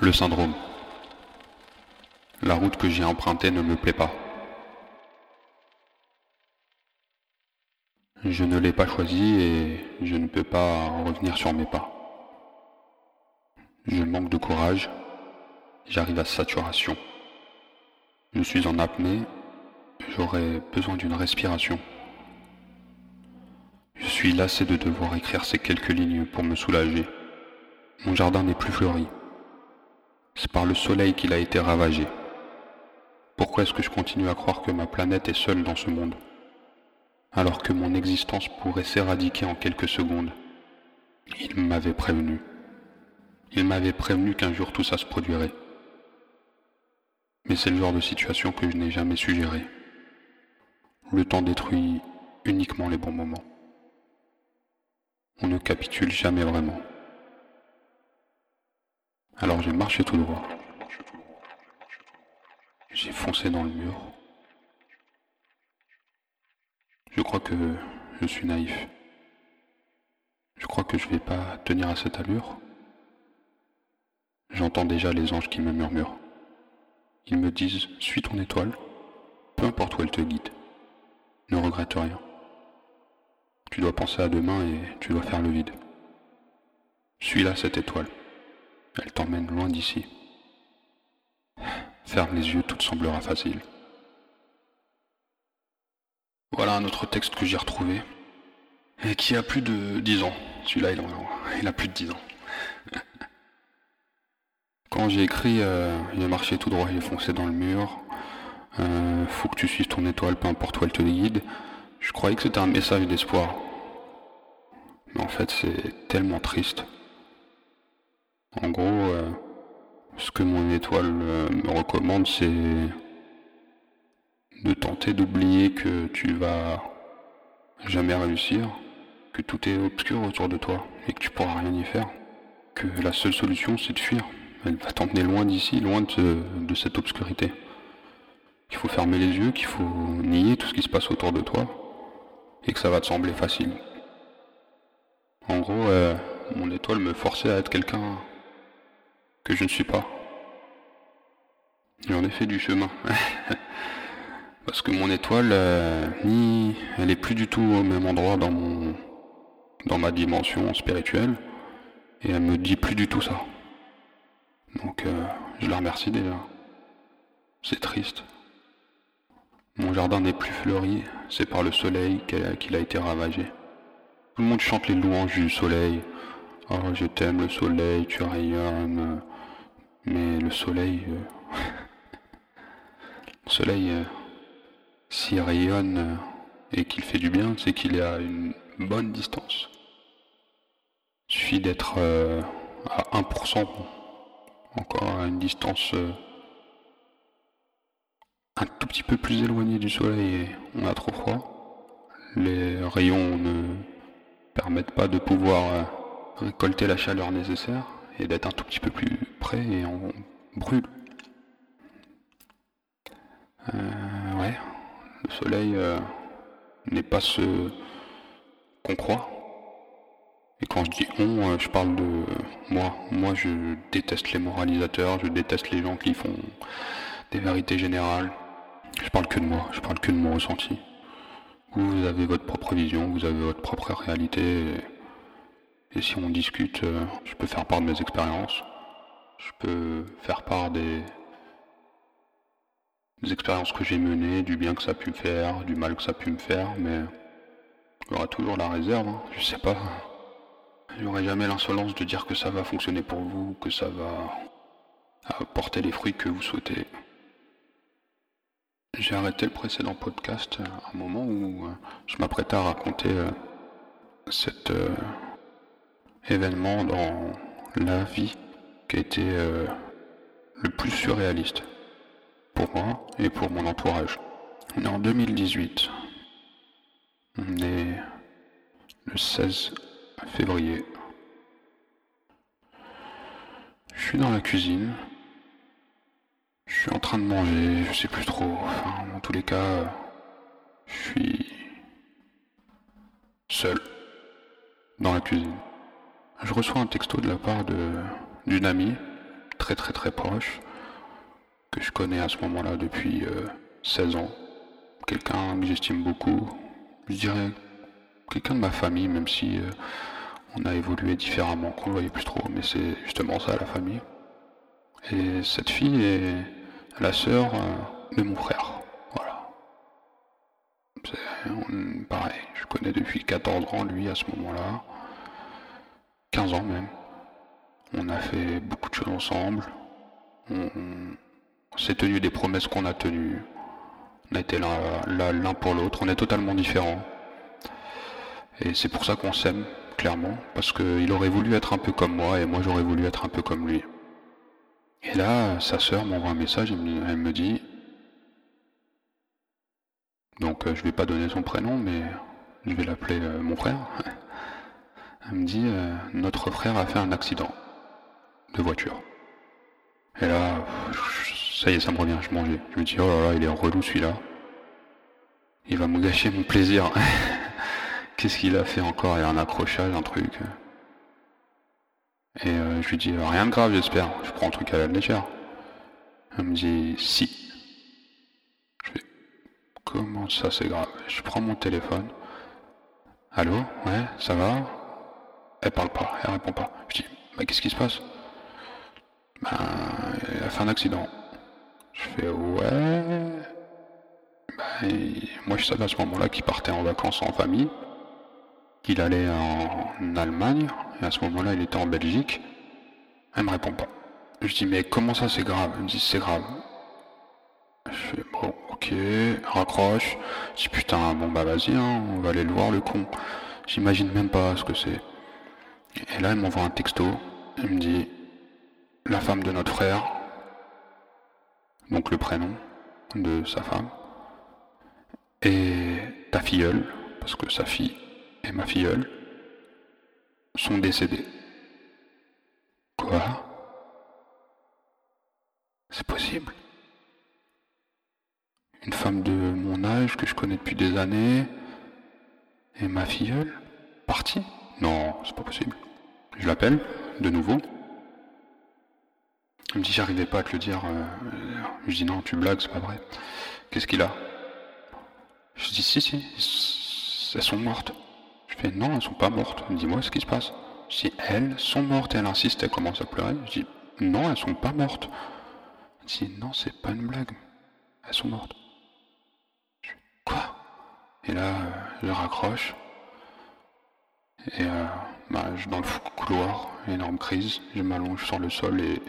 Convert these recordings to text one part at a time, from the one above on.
Le syndrome. La route que j'ai empruntée ne me plaît pas. Je ne l'ai pas choisie et je ne peux pas revenir sur mes pas. Je manque de courage. J'arrive à saturation. Je suis en apnée. J'aurais besoin d'une respiration. Je suis lassé de devoir écrire ces quelques lignes pour me soulager. Mon jardin n'est plus fleuri. C'est par le soleil qu'il a été ravagé. Pourquoi est-ce que je continue à croire que ma planète est seule dans ce monde alors que mon existence pourrait s'éradiquer en quelques secondes? Il m'avait prévenu. Il m'avait prévenu qu'un jour tout ça se produirait. Mais c'est le genre de situation que je n'ai jamais suggéré. Le temps détruit uniquement les bons moments. On ne capitule jamais vraiment. Alors j'ai marché tout droit. J'ai foncé dans le mur. Je crois que je suis naïf. Je crois que je vais pas tenir à cette allure. J'entends déjà les anges qui me murmurent. Ils me disent Suis ton étoile, peu importe où elle te guide. Ne regrette rien. Tu dois penser à demain et tu dois faire le vide. Suis-la cette étoile. Elle t'emmène loin d'ici. Ferme les yeux, tout semblera facile. Voilà un autre texte que j'ai retrouvé. Et qui a plus de 10 ans. Celui-là, il, a plus de 10 ans. Quand j'ai écrit euh, Il a marché tout droit, il est foncé dans le mur. Euh, faut que tu suives ton étoile, peu importe où elle te guide. Je croyais que c'était un message d'espoir. Mais en fait, c'est tellement triste. En gros, euh, ce que mon étoile euh, me recommande, c'est de tenter d'oublier que tu vas jamais réussir, que tout est obscur autour de toi et que tu pourras rien y faire, que la seule solution c'est de fuir. Elle va t'emmener loin d'ici, loin de, cette obscurité. Qu'il faut fermer les yeux, qu'il faut nier tout ce qui se passe autour de toi et que ça va te sembler facile. En gros, euh, mon étoile me forçait à être quelqu'un que je ne suis pas. J'en ai fait du chemin. Parce que mon étoile, euh, ni, elle est plus du tout au même endroit dans mon, dans ma dimension spirituelle, et elle me dit plus du tout ça. Donc, euh, je la remercie déjà. C'est triste. Mon jardin n'est plus fleuri, c'est par le soleil qu'il a été ravagé. Tout le monde chante les louanges du soleil. Oh, je t'aime le soleil, tu rayonnes. Mais le soleil, euh, le soleil, euh, s'il rayonne euh, et qu'il fait du bien, c'est qu'il est à une bonne distance. Il suffit d'être à 1%, encore à une distance un tout petit peu plus éloignée du soleil et on a trop froid. Les rayons ne permettent pas de pouvoir récolter la chaleur nécessaire et d'être un tout petit peu plus près et on brûle. Euh, ouais, le soleil euh, n'est pas ce qu'on croit. Et quand je dis on, euh, je parle de moi. Moi, je déteste les moralisateurs, je déteste les gens qui font des vérités générales. Je parle que de moi, je parle que de mon ressenti. Vous avez votre propre vision, vous avez votre propre réalité. Si on discute, euh, je peux faire part de mes expériences. Je peux faire part des, expériences que j'ai menées, du bien que ça a pu me faire, du mal que ça a pu me faire, mais il y aura toujours la réserve, hein. je sais pas. Il n'y aurait jamais l'insolence de dire que ça va fonctionner pour vous, que ça va apporter les fruits que vous souhaitez. J'ai arrêté le précédent podcast à un moment où euh, je m'apprêtais à raconter euh, cette événement dans la vie qui a été euh, le plus surréaliste pour moi et pour mon entourage. On est en 2018. On est le 16 février. Je suis dans la cuisine. Je suis en train de manger, je sais plus trop. Enfin, en tous les cas, je suis seul dans la cuisine. Je reçois un texto de la part d'une amie très très très proche, que je connais à ce moment-là depuis 16 ans. Quelqu'un que j'estime beaucoup. Je dirais quelqu'un de ma famille, même si on a évolué différemment, qu'on ne voyait plus trop, mais c'est justement ça la famille. Et cette fille est la sœur de mon frère. Voilà. C'est pareil, je connais depuis 14 ans lui à ce moment-là. 15 ans même. On a fait beaucoup de choses ensemble. On, s'est tenu des promesses qu'on a tenues. On a été là l'un pour l'autre. On est totalement différents. Et c'est pour ça qu'on s'aime, clairement. Parce qu'il aurait voulu être un peu comme moi et moi j'aurais voulu être un peu comme lui. Et là, sa sœur m'envoie un message, elle me dit, donc euh, je vais pas donner son prénom, mais je vais l'appeler euh, mon frère. Elle me dit, euh, notre frère a fait un accident de voiture. Et là, ça y est, ça me revient, je mangeais. Je me dis, oh là là, il est relou celui-là. Il va me gâcher mon plaisir. Qu'est-ce qu'il a fait encore? Il y a un accrochage, un truc. Et je lui dis, rien de grave, j'espère. Je prends un truc à la légère. Elle me dit, si. Comment ça, c'est grave? Je prends mon téléphone. Allô? Ouais, ça va? Elle parle pas, elle répond pas. Je dis, bah qu'est-ce qui se passe? Ben, elle a fait un accident. Je fais, ouais. Ben, moi, je savais à ce moment-là qu'il partait en vacances en famille, qu'il allait en Allemagne, et à ce moment-là, il était en Belgique. Elle me répond pas. Je dis, mais comment ça, c'est grave? Elle me dit, c'est grave. Je fais, bon, ok, raccroche. Je dis, putain, bon bah vas-y, hein, on va aller le voir, le con. J'imagine même pas ce que c'est. Et là, elle m'envoie un texto. Elle me dit, la femme de notre frère, donc le prénom de sa femme, et ta filleule, parce que sa fille et ma filleule sont décédées. Quoi? C'est possible? Une femme de mon âge que je connais depuis des années et ma filleule? Partie? Non, c'est pas possible. Je l'appelle de nouveau. Elle me dit j'arrivais pas à te le dire. Euh, je dis non, tu blagues, c'est pas vrai. Qu'est-ce qu'il a? Je dis si, si, elles sont mortes. Je fais non, elles sont pas mortes. Dis-moi ce qui se passe. Si elles sont mortes, elle insiste, elle commence à pleurer. Je dis non, elles sont pas mortes. Elle dit non, c'est pas une blague. Elles sont mortes. Quoi? Et là, euh, je raccroche. Et euh, bah, je, dans le couloir, énorme crise, je m'allonge sur le sol et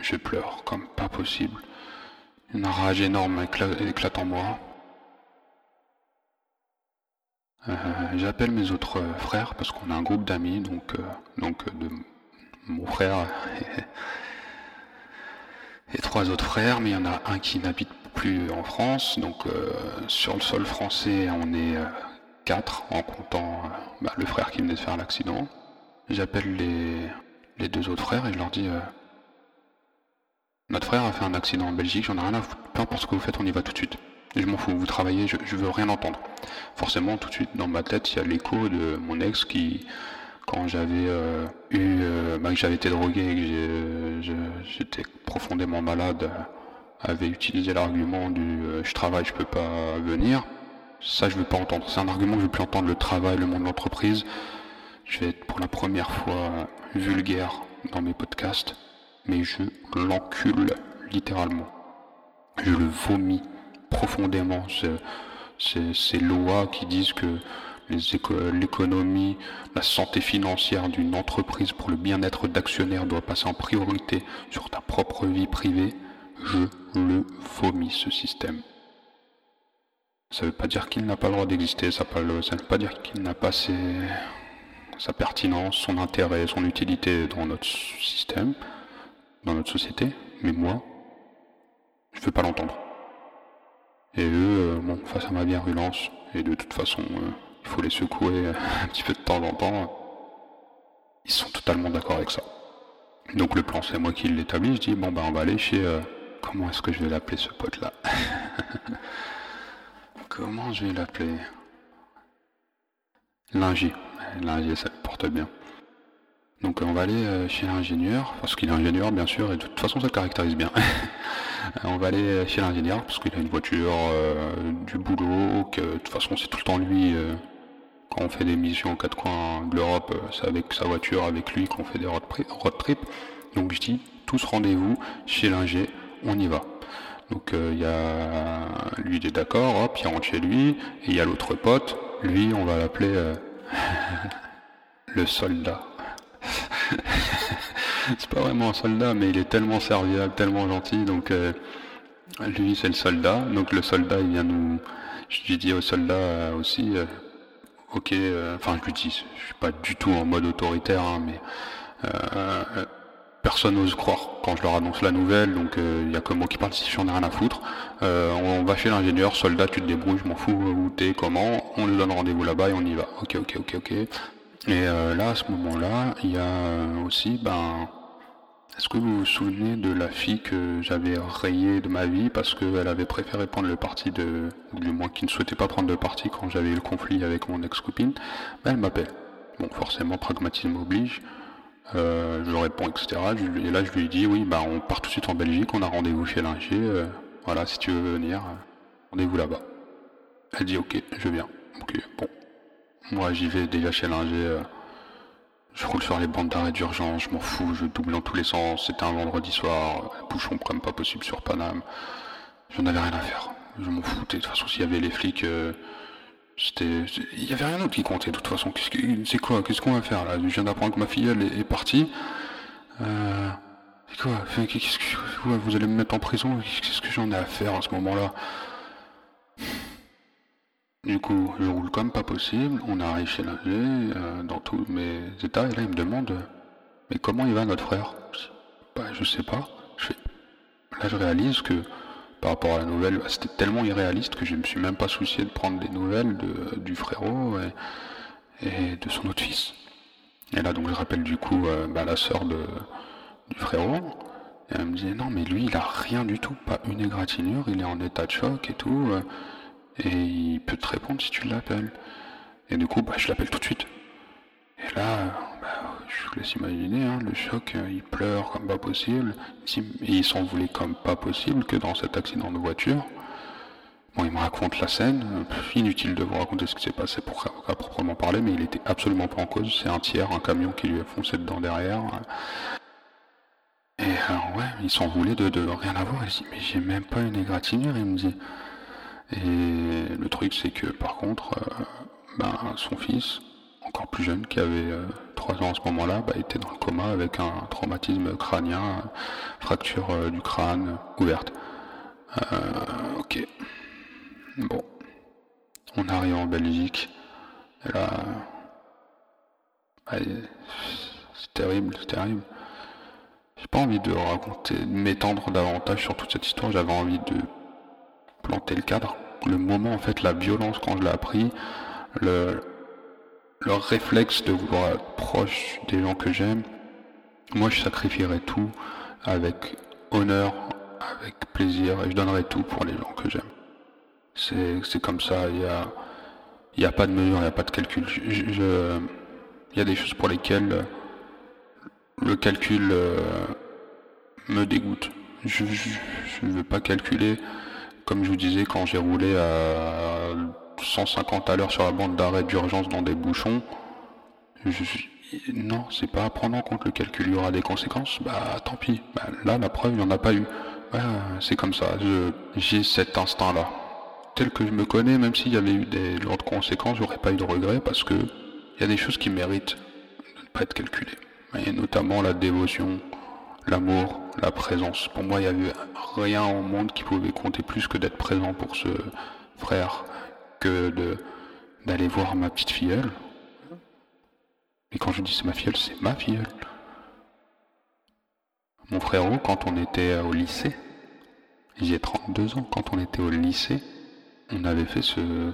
je pleure comme pas possible. Une rage énorme éclate, en moi. Euh, j'appelle mes autres frères parce qu'on a un groupe d'amis, donc, donc de mon frère et, et, trois autres frères, mais il y en a un qui n'habite plus en France. Donc euh, sur le sol français, on est euh, quatre en comptant euh, bah, le frère qui venait de faire l'accident. J'appelle les, deux autres frères et je leur dis Notre frère a fait un accident en Belgique, j'en ai rien à foutre. Peu importe ce que vous faites, on y va tout de suite. je m'en fous, vous travaillez, je, veux rien entendre. Forcément, tout de suite, dans ma tête, il y a l'écho de mon ex qui, quand j'avais eu, bah, que j'avais été drogué et que j'étais profondément malade, avait utilisé l'argument du euh, je travaille, je peux pas venir. Ça, je veux pas entendre. C'est un argument que je veux plus entendre. Le travail, le monde de l'entreprise. Je vais être pour la première fois vulgaire dans mes podcasts, mais je l'encule littéralement. Je le vomis profondément. Ces lois qui disent que l'économie, la santé financière d'une entreprise pour le bien-être d'actionnaires doit passer en priorité sur ta propre vie privée je le vomis ce système. Ça ne veut pas dire qu'il n'a pas le droit d'exister, ça ne veut pas dire qu'il n'a pas sa pertinence, son intérêt, son utilité dans notre système, dans notre société, mais moi, je ne veux pas l'entendre. Et eux, euh, bon, face à ma virulence, et de toute façon, euh, il faut les secouer un petit peu de temps en temps, ils sont totalement d'accord avec ça. Donc le plan, c'est moi qui l'établis, je dis, bon, ben on va aller chez... Euh, Comment est-ce que je vais l'appeler ce pote-là? Comment je vais l'appeler? Lingy. Lingy, ça le porte bien. Donc on va aller chez l'ingénieur, parce qu'il est ingénieur bien sûr, et de toute façon ça le caractérise bien. on va aller chez l'ingénieur, parce qu'il a une voiture, du boulot, que de toute façon c'est tout le temps lui, quand on fait des missions aux quatre coins de l'Europe, c'est avec sa voiture, avec lui qu'on fait des road, trip. Donc je dis, tous rendez-vous chez l'ingé, on y va. Donc il y a lui il est d'accord, hop, il rentre chez lui, et il y a l'autre pote, lui on va l'appeler le soldat. c'est pas vraiment un soldat, mais il est tellement serviable, tellement gentil. Donc euh, lui, c'est le soldat. Donc le soldat, il vient nous. Je lui dis au soldat euh, aussi, euh, ok. Enfin, je lui dis, je suis pas du tout en mode autoritaire, hein, mais personne n'ose croire quand je leur annonce la nouvelle, donc il n'y a que moi qui parle si j'en ai rien à foutre. on, va chez l'ingénieur, soldat, tu te débrouilles, je m'en fous où t'es, comment, on nous donne rendez-vous là-bas et on y va. Ok, ok, ok, ok. Et euh, là, à ce moment-là, il y a euh, aussi, ben, est-ce que vous vous souvenez de la fille que j'avais rayée de ma vie parce qu'elle avait préféré prendre le parti de, ou du moins qui ne souhaitait pas prendre le parti quand j'avais eu le conflit avec mon ex-copine? Ben, Elle m'appelle. Bon, forcément, pragmatisme oblige. Euh, je réponds, etc. et là, je lui dis, oui, ben, on part tout de suite en Belgique, on a rendez-vous chez Linger. voilà, si tu veux venir, rendez-vous là-bas. Elle dit, ok, je viens. Ok, bon. Moi, j'y vais déjà chez Linger. Euh, je roule sur les bandes d'arrêt d'urgence, je m'en fous, je double dans tous les sens. C'était un vendredi soir, bouchon comme pas possible sur Paname. J'en avais rien à faire. Je m'en foutais. De toute façon, s'il y avait les flics, euh, c'était. Il y avait rien d'autre qui comptait. De toute façon, c'est quoi Qu'est-ce qu'on va faire là? Je viens d'apprendre que ma filleule est, partie. Euh, c'est quoi? Qu'est-ce que vous allez me mettre en prison? Qu'est-ce que j'en ai à faire à ce moment-là? Du coup, je roule comme pas possible, on arrive chez l'ingé, euh, dans tous mes états, et là il me demande Mais comment il va notre frère? Je sais pas. Là je réalise que par rapport à la nouvelle, bah, c'était tellement irréaliste que je me suis même pas soucié de prendre des nouvelles de, du frérot et, de son autre fils. Et là donc je rappelle du coup euh, bah, la sœur du frérot. Et elle me disait non mais lui il a rien du tout, pas une égratignure, il est en état de choc et tout. Euh, et il peut te répondre si tu l'appelles. Et du coup, bah, je l'appelle tout de suite. Et là, vous laisse imaginer, hein, le choc, euh, il pleure comme pas possible. Et il s'en voulait comme pas possible que dans cet accident de voiture. Bon, il me raconte la scène. Inutile de vous raconter ce qui s'est passé pour, à proprement parler, mais il était absolument pas en cause. C'est un tiers, un camion qui lui a foncé dedans derrière. Et alors, ouais, il s'en voulait de, de rien avoir. Il dit, mais j'ai même pas une égratignure. Il me dit, et le truc, c'est que par contre, euh, ben, son fils, encore plus jeune, qui avait 3 euh, ans à ce moment-là, bah, était dans le coma avec un traumatisme crânien, fracture euh, du crâne ouverte. ok. Bon. On arrive en Belgique. Et là. c'est terrible, c'est terrible. J'ai pas envie de raconter, de m'étendre davantage sur toute cette histoire. J'avais envie de planter le cadre. Le moment, en fait, la violence quand je l'ai appris, le, leur réflexe de vouloir être proche des gens que j'aime, moi je sacrifierais tout avec honneur, avec plaisir, et je donnerais tout pour les gens que j'aime. C'est comme ça, il n'y a, y a pas de mesure, il n'y a pas de calcul. Il y a des choses pour lesquelles le calcul euh, me dégoûte. Je ne veux pas calculer comme je vous disais, quand j'ai roulé à 150 à l'heure sur la bande d'arrêt d'urgence dans des bouchons, non, c'est pas à prendre en compte le calcul, il y aura des conséquences, bah tant pis. Bah, là, la preuve, il n'y en a pas eu. c'est comme ça, j'ai cet instinct-là. Tel que je me connais, même s'il y avait eu des lourdes conséquences, j'aurais pas eu de regrets parce que il y a des choses qui méritent de ne pas être calculées. Et notamment la dévotion, l'amour, la présence. Pour moi, il n'y avait rien au monde qui pouvait compter plus que d'être présent pour ce frère, que d'aller voir ma petite filleule. Et quand je dis c'est ma filleule, c'est ma filleule. Mon frérot, quand on était au lycée, j'ai 32 ans, quand on était au lycée, on avait fait ce,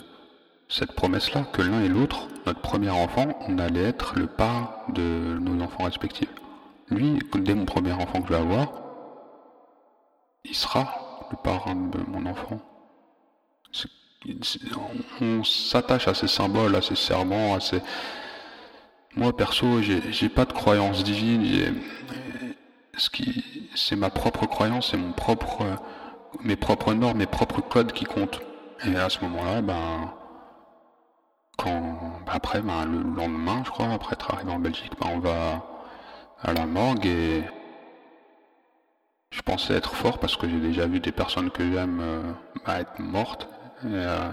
cette promesse-là, que l'un et l'autre, notre premier enfant, on allait être le pas de nos enfants respectifs. Lui, dès mon premier enfant que je vais avoir, il sera le parrain de mon enfant. On, s'attache à ces symboles, à ces serments, à ces... moi perso, j'ai pas de croyance divine. Ce qui, c'est ma propre croyance, c'est propre, mes propres normes, mes propres codes qui comptent. Et à ce moment-là, ben, quand, après, ben, le lendemain, je crois, après être arrivé en Belgique, ben, on va à la morgue et je pensais être fort parce que j'ai déjà vu des personnes que j'aime euh, ben, être mortes. Euh,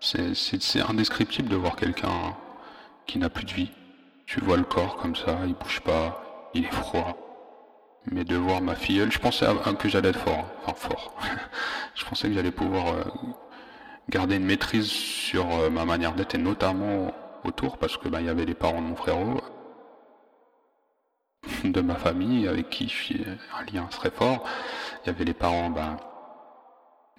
c'est indescriptible de voir quelqu'un qui n'a plus de vie. Tu vois le corps comme ça, il bouge pas, il est froid. Mais de voir ma filleule, je pensais que j'allais être fort, enfin fort. je pensais que j'allais pouvoir euh, garder une maîtrise sur euh, ma manière d'être et notamment autour parce que bah, il y avait les parents de mon frérot, de ma famille avec qui j'ai un lien très fort. Il y avait les parents bah,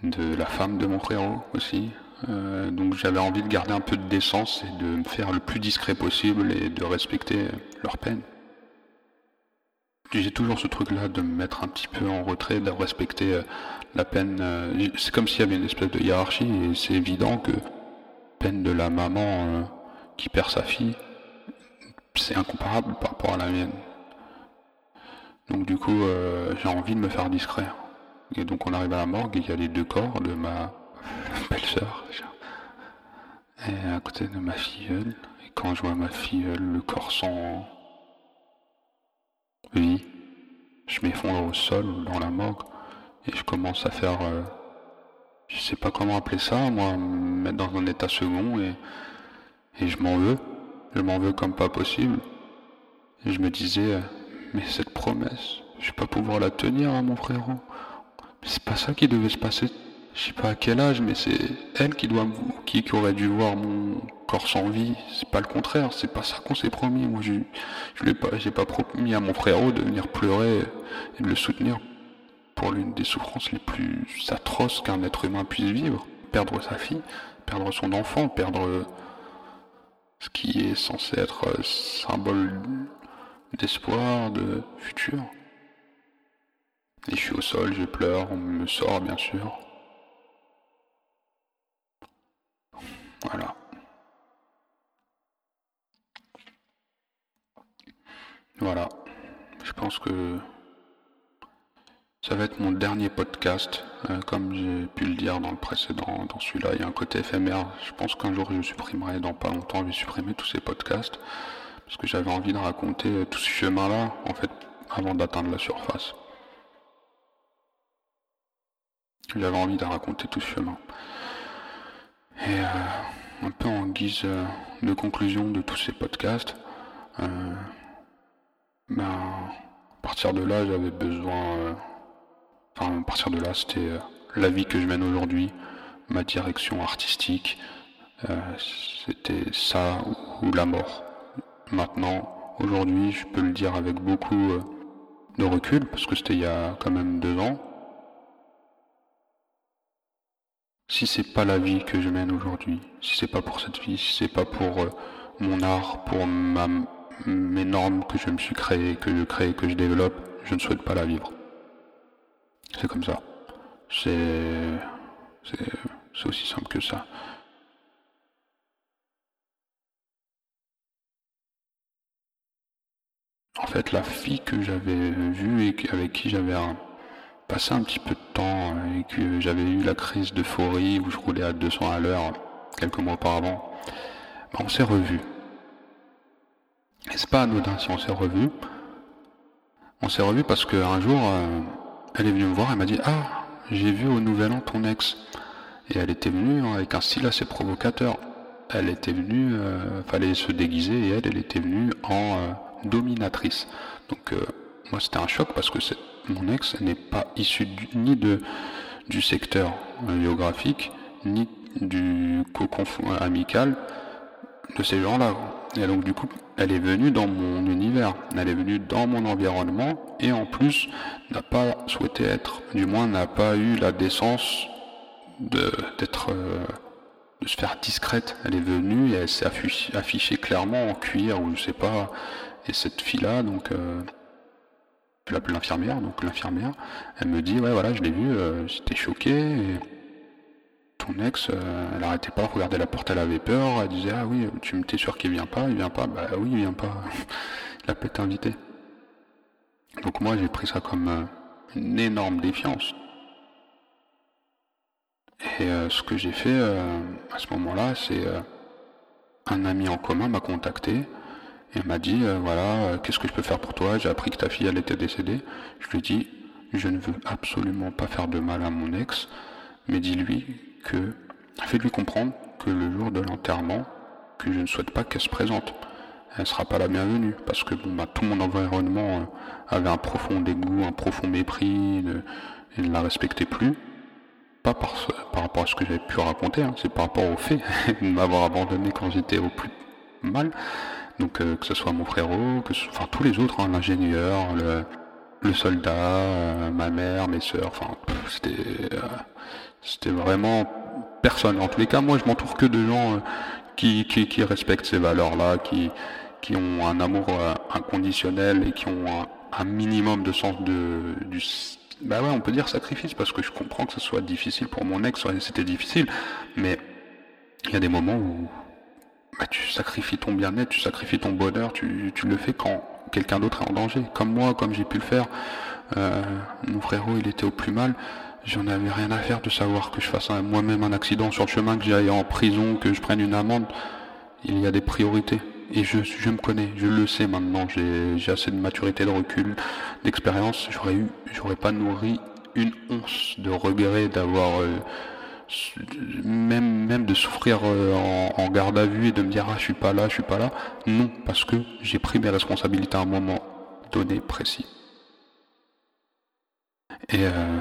de la femme de mon frérot aussi. Euh, donc j'avais envie de garder un peu de décence et de me faire le plus discret possible et de respecter leur peine. J'ai toujours ce truc-là de me mettre un petit peu en retrait, de respecter euh, la peine. Euh, c'est comme s'il y avait une espèce de hiérarchie et c'est évident que peine de la maman qui perd sa fille, c'est incomparable par rapport à la mienne. Donc du coup, j'ai envie de me faire discret. Et donc on arrive à la morgue et il y a les deux corps de ma belle-sœur et à côté de ma filleule. Et quand je vois ma filleule, le corps sans oui, je m'effondre au sol dans la morgue et je commence à faire, euh, je sais pas comment appeler ça, moi, me mettre dans un état second et, et je m'en veux, je m'en veux comme pas possible. Et je me disais, mais cette promesse, je vais pas pouvoir la tenir à mon frérot. C'est pas ça qui devait se passer je sais pas à quel âge, mais c'est elle qui doit, qui, qui aurait dû voir mon corps sans vie. C'est pas le contraire, c'est pas ça qu'on s'est promis. Moi, je, je l'ai pas, j'ai pas promis à mon frérot de venir pleurer et de le soutenir pour l'une des souffrances les plus atroces qu'un être humain puisse vivre. Perdre sa fille, perdre son enfant, perdre ce qui est censé être symbole d'espoir, de futur. Et je suis au sol, je pleure, on me sort bien sûr. Voilà. Voilà. Je pense que ça va être mon dernier podcast. Euh, comme j'ai pu le dire dans le précédent, dans celui-là, il y a un côté éphémère. Je pense qu'un jour je supprimerai, dans pas longtemps, je vais supprimer tous ces podcasts. Parce que j'avais envie de raconter euh, tout ce chemin-là, en fait, avant d'atteindre la surface. J'avais envie de raconter tout ce chemin. Et euh, un peu en guise euh, de conclusion de tous ces podcasts, euh, ben, à partir de là, j'avais besoin. enfin, à partir de là, c'était la vie que je mène aujourd'hui, ma direction artistique. c'était ça ou la mort. Maintenant, aujourd'hui, je peux le dire avec beaucoup de recul, parce que c'était il y a quand même deux ans. Si c'est pas la vie que je mène aujourd'hui, si c'est pas pour cette vie, si c'est pas pour euh, mon art, pour mes normes que je me suis créé, que je crée, que je développe, je ne souhaite pas la vivre. C'est comme ça. C'est, c'est, aussi simple que ça. En fait, la fille que j'avais vue et avec qui j'avais un, passé un petit peu de temps et que j'avais eu la crise d'euphorie où je roulais à 200 à l'heure quelques mois auparavant, ben, on s'est revus. Et c'est pas anodin si on s'est revus. On s'est revus parce qu'un jour, euh, elle est venue me voir et m'a dit Ah, j'ai vu au Nouvel An ton ex. Et elle était venue avec un style assez provocateur. Elle était venue, euh, fallait se déguiser et elle, elle était venue en euh, dominatrice. Donc moi c'était un choc parce que mon ex n'est pas issu ni de, du secteur géographique, ni du cocon amical de ces gens-là. Et donc du coup, elle est venue dans mon univers, elle est venue dans mon environnement et en plus n'a pas souhaité être, du moins n'a pas eu la décence d'être euh, de se faire discrète. Elle est venue et elle s'est affichée, clairement en cuir ou je sais pas. Et cette fille-là, donc euh, l'infirmière, donc l'infirmière, elle me dit ouais voilà je l'ai vu, euh, j'étais choqué. ton ex, euh, elle arrêtait pas de regarder la porte, elle avait peur, elle disait ah oui, tu t'es sûr qu'il vient pas, il vient pas, bah oui, il vient pas, il a peut-être invité. Donc moi j'ai pris ça comme euh, une énorme défiance. Et ce que j'ai fait à ce moment-là, c'est un ami en commun m'a contacté et m'a dit voilà, qu'est-ce que je peux faire pour toi? J'ai appris que ta fille elle était décédée. Je lui ai dit je ne veux absolument pas faire de mal à mon ex, mais dis-lui que, fais-lui comprendre que le jour de l'enterrement, que je ne souhaite pas qu'elle se présente. Elle ne sera pas la bienvenue, parce que bon, bah, tout mon environnement euh, avait un profond dégoût, un profond mépris, et ne la respectait plus. Pas par, par rapport à ce que j'avais pu raconter, hein, c'est par rapport au fait de m'avoir abandonné quand j'étais au plus mal. Donc euh, que ce soit mon frérot, que ce, enfin tous les autres, hein, l'ingénieur, le, le soldat, euh, ma mère, mes soeurs, enfin, c'était, euh, c'était vraiment personne. En tous les cas, moi, je m'entoure que de gens euh, qui, qui, respectent ces valeurs-là, qui, qui ont un amour inconditionnel et qui ont un, minimum de sens de, du, bah ouais, on peut dire sacrifice parce que je comprends que ce soit difficile pour mon ex, c'était difficile, mais il y a des moments où bah, tu sacrifies ton bien-être, tu sacrifies ton bonheur, tu, tu le fais quand quelqu'un d'autre est en danger. Comme moi, comme j'ai pu le faire, euh, mon frérot, il était au plus mal. J'en avais rien à faire de savoir que je fasse moi-même un accident sur le chemin, que j'aille en prison, que je prenne une amende. Il y a des priorités. Et je, je me connais, je le sais maintenant. J'ai assez de maturité, de recul, d'expérience. J'aurais eu, j'aurais pas nourri une once de regret d'avoir euh, même, même de souffrir euh, en, garde à vue et de me dire ah je suis pas là, je suis pas là. Non, parce que j'ai pris mes responsabilités à un moment donné précis. Et euh,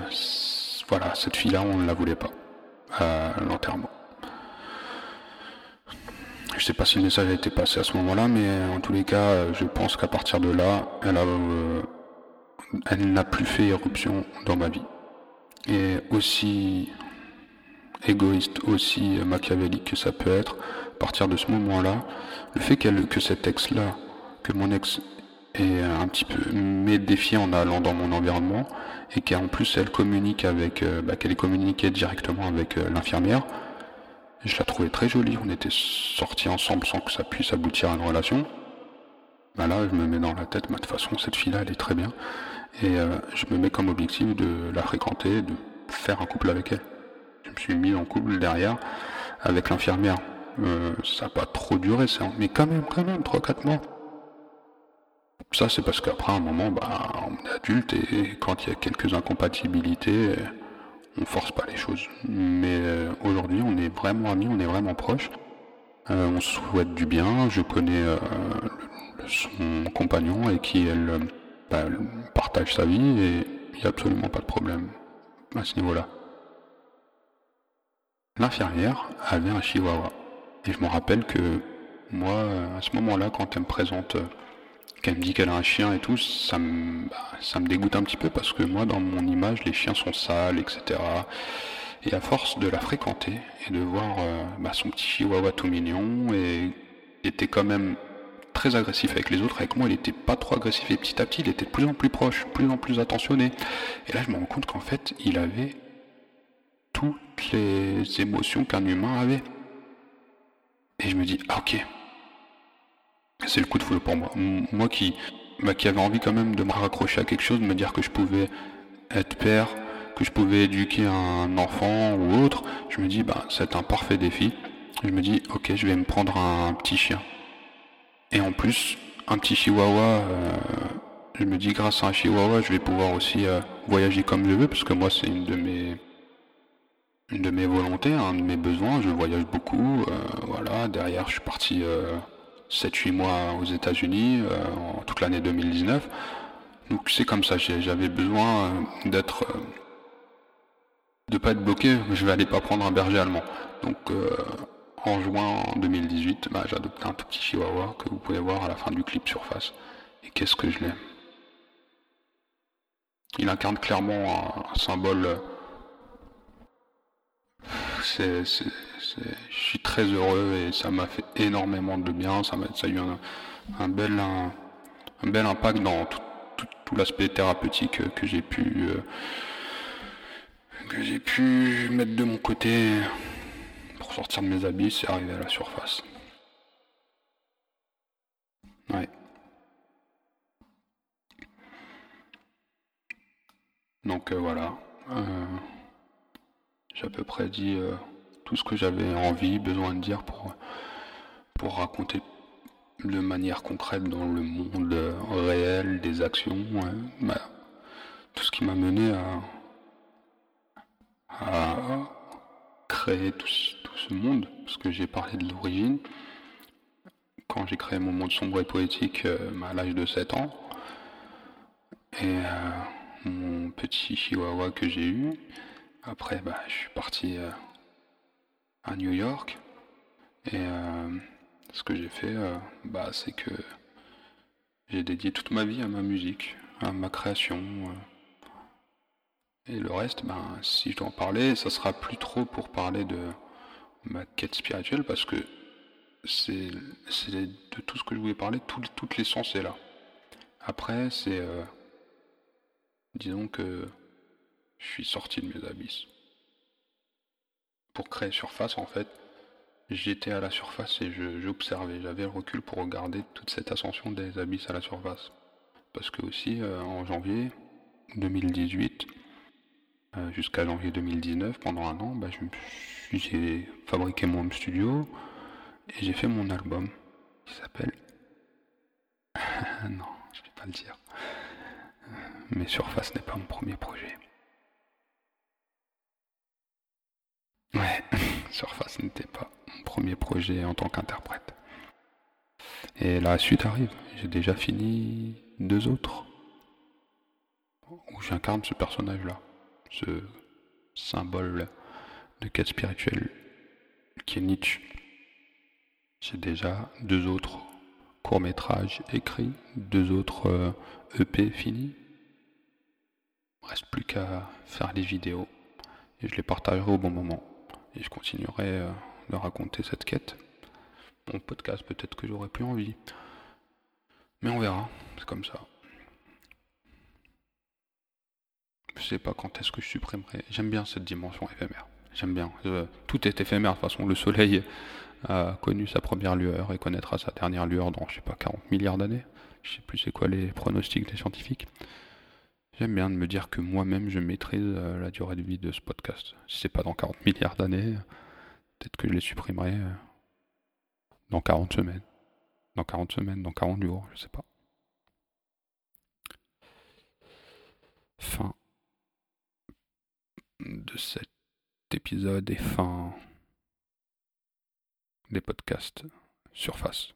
voilà, cette fille-là, on ne la voulait pas à l'enterrement. Je sais pas si le message a été passé à ce moment-là, mais en tous les cas, je pense qu'à partir de là, elle euh, elle n'a plus fait éruption dans ma vie. Et aussi égoïste, aussi machiavélique que ça peut être, à partir de ce moment-là, le fait que cet ex-là, que mon ex est un petit peu m'ait défié en allant dans mon environnement, et qu'en plus elle communique avec, euh, bah, qu'elle est communiquée directement avec euh, l'infirmière, je la trouvais très jolie, on était sortis ensemble sans que ça puisse aboutir à une relation. Bah là, je me mets dans la tête, bah, de toute façon, cette fille-là, elle est très bien. Et euh, je me mets comme objectif de la fréquenter, de faire un couple avec elle me suis mis en couple derrière avec l'infirmière. Euh, ça n'a pas trop duré, mais quand même, quand même, 3-4 mois. Ça, c'est parce qu'après un moment, bah, on est adulte et quand il y a quelques incompatibilités, on force pas les choses. Mais euh, aujourd'hui, on est vraiment amis, on est vraiment proches. Euh, on souhaite du bien. Je connais son compagnon et qui bah, elle partage sa vie et il n'y a absolument pas de problème à ce niveau-là. L'infirmière avait un chihuahua. Et je me rappelle que moi, à ce moment-là, quand elle me présente, qu'elle me dit qu'elle a un chien et tout, ça me, bah, dégoûte un petit peu parce que moi, dans mon image, les chiens sont sales, etc. Et à force de la fréquenter et de voir euh, bah, son petit chihuahua tout mignon et était quand même très agressif avec les autres, avec moi il était pas trop agressif et petit à petit il était de plus en plus proche, plus en plus attentionné. Et là je me rends compte qu'en fait il avait toutes les émotions qu'un humain avait. Et je me dis, ah, ok, c'est le coup de foudre pour moi. Moi qui, bah, qui avait envie quand même de me raccrocher à quelque chose, de me dire que je pouvais être père, que je pouvais éduquer un enfant ou autre, je me dis, bah, c'est un parfait défi. Je me dis, ok, je vais me prendre un petit chien. Et en plus, un petit chihuahua, euh, je me dis, grâce à un chihuahua, je vais pouvoir aussi euh, voyager comme je veux, parce que moi, c'est une de mes de mes volontés, un de mes besoins. Je voyage beaucoup. Euh, voilà, derrière, je suis parti 7-8 euh, mois aux États-Unis euh, en toute l'année 2019. Donc c'est comme ça. J'avais besoin d'être, de pas être bloqué. Je vais aller pas prendre un berger allemand. Donc en juin 2018, bah, j'ai adopté un tout petit chihuahua que vous pouvez voir à la fin du clip surface. Et qu'est-ce que je l'aime. Il incarne clairement un symbole je suis très heureux et ça m'a fait énormément de bien. Ça, m'a, a eu un, bel, impact dans tout, l'aspect thérapeutique que j'ai pu, euh, que j'ai pu mettre de mon côté sortir de mes habits, c'est arriver à la surface. Ouais. Donc euh, voilà. Euh, j'ai à peu près dit euh, tout ce que j'avais envie, besoin de dire pour, pour raconter de manière concrète dans le monde réel des actions. Bah, tout ce qui m'a mené à, créer tout, ce monde, parce que j'ai parlé de l'origine. Quand j'ai créé mon monde sombre et poétique euh, à l'âge de 7 ans, et euh, mon petit chihuahua que j'ai eu, après bah, je suis parti euh, à New York, et ce que j'ai fait, bah, c'est que j'ai dédié toute ma vie à ma musique, à ma création. Et le reste, ben, si je dois en parler, ça sera plus trop pour parler de ma quête spirituelle parce que c'est de tout ce que je voulais parler, tout, toute l'essence est là. Après, c'est. Euh, disons que je suis sorti de mes abysses. Pour créer surface, en fait, j'étais à la surface et j'observais. J'avais le recul pour regarder toute cette ascension des abysses à la surface. Parce que aussi, euh, en janvier 2018, euh, jusqu'à janvier 2019, pendant un an, bah, j'ai fabriqué mon home studio et j'ai fait mon album qui s'appelle. non, je ne vais pas le dire. Mais Surface n'est pas mon premier projet. Ouais, Surface n'était pas mon premier projet en tant qu'interprète. Et la suite arrive. J'ai déjà fini deux autres où j'incarne ce personnage-là ce symbole de quête spirituelle qui est Nietzsche. J'ai déjà deux autres courts-métrages écrits, deux autres EP euh, e finis. Il reste plus qu'à faire les vidéos et je les partagerai au bon moment. Et je continuerai euh, de raconter cette quête. Mon podcast, peut-être que j'aurai plus envie. Mais on verra, c'est comme ça. Je sais pas quand est-ce que je supprimerai. J'aime bien cette dimension éphémère. J'aime bien. Tout est éphémère. De toute façon, le Soleil a connu sa première lueur et connaîtra sa dernière lueur dans, je sais pas, 40 milliards d'années. Je sais plus c'est quoi les pronostics des scientifiques. J'aime bien de me dire que moi-même je maîtrise euh, la durée de vie de ce podcast. Si c'est pas dans 40 milliards d'années, peut-être que je les supprimerai euh, dans 40 semaines. Dans 40 semaines, dans 40 jours, je sais pas. Fin de cet épisode et fin des podcasts Surface.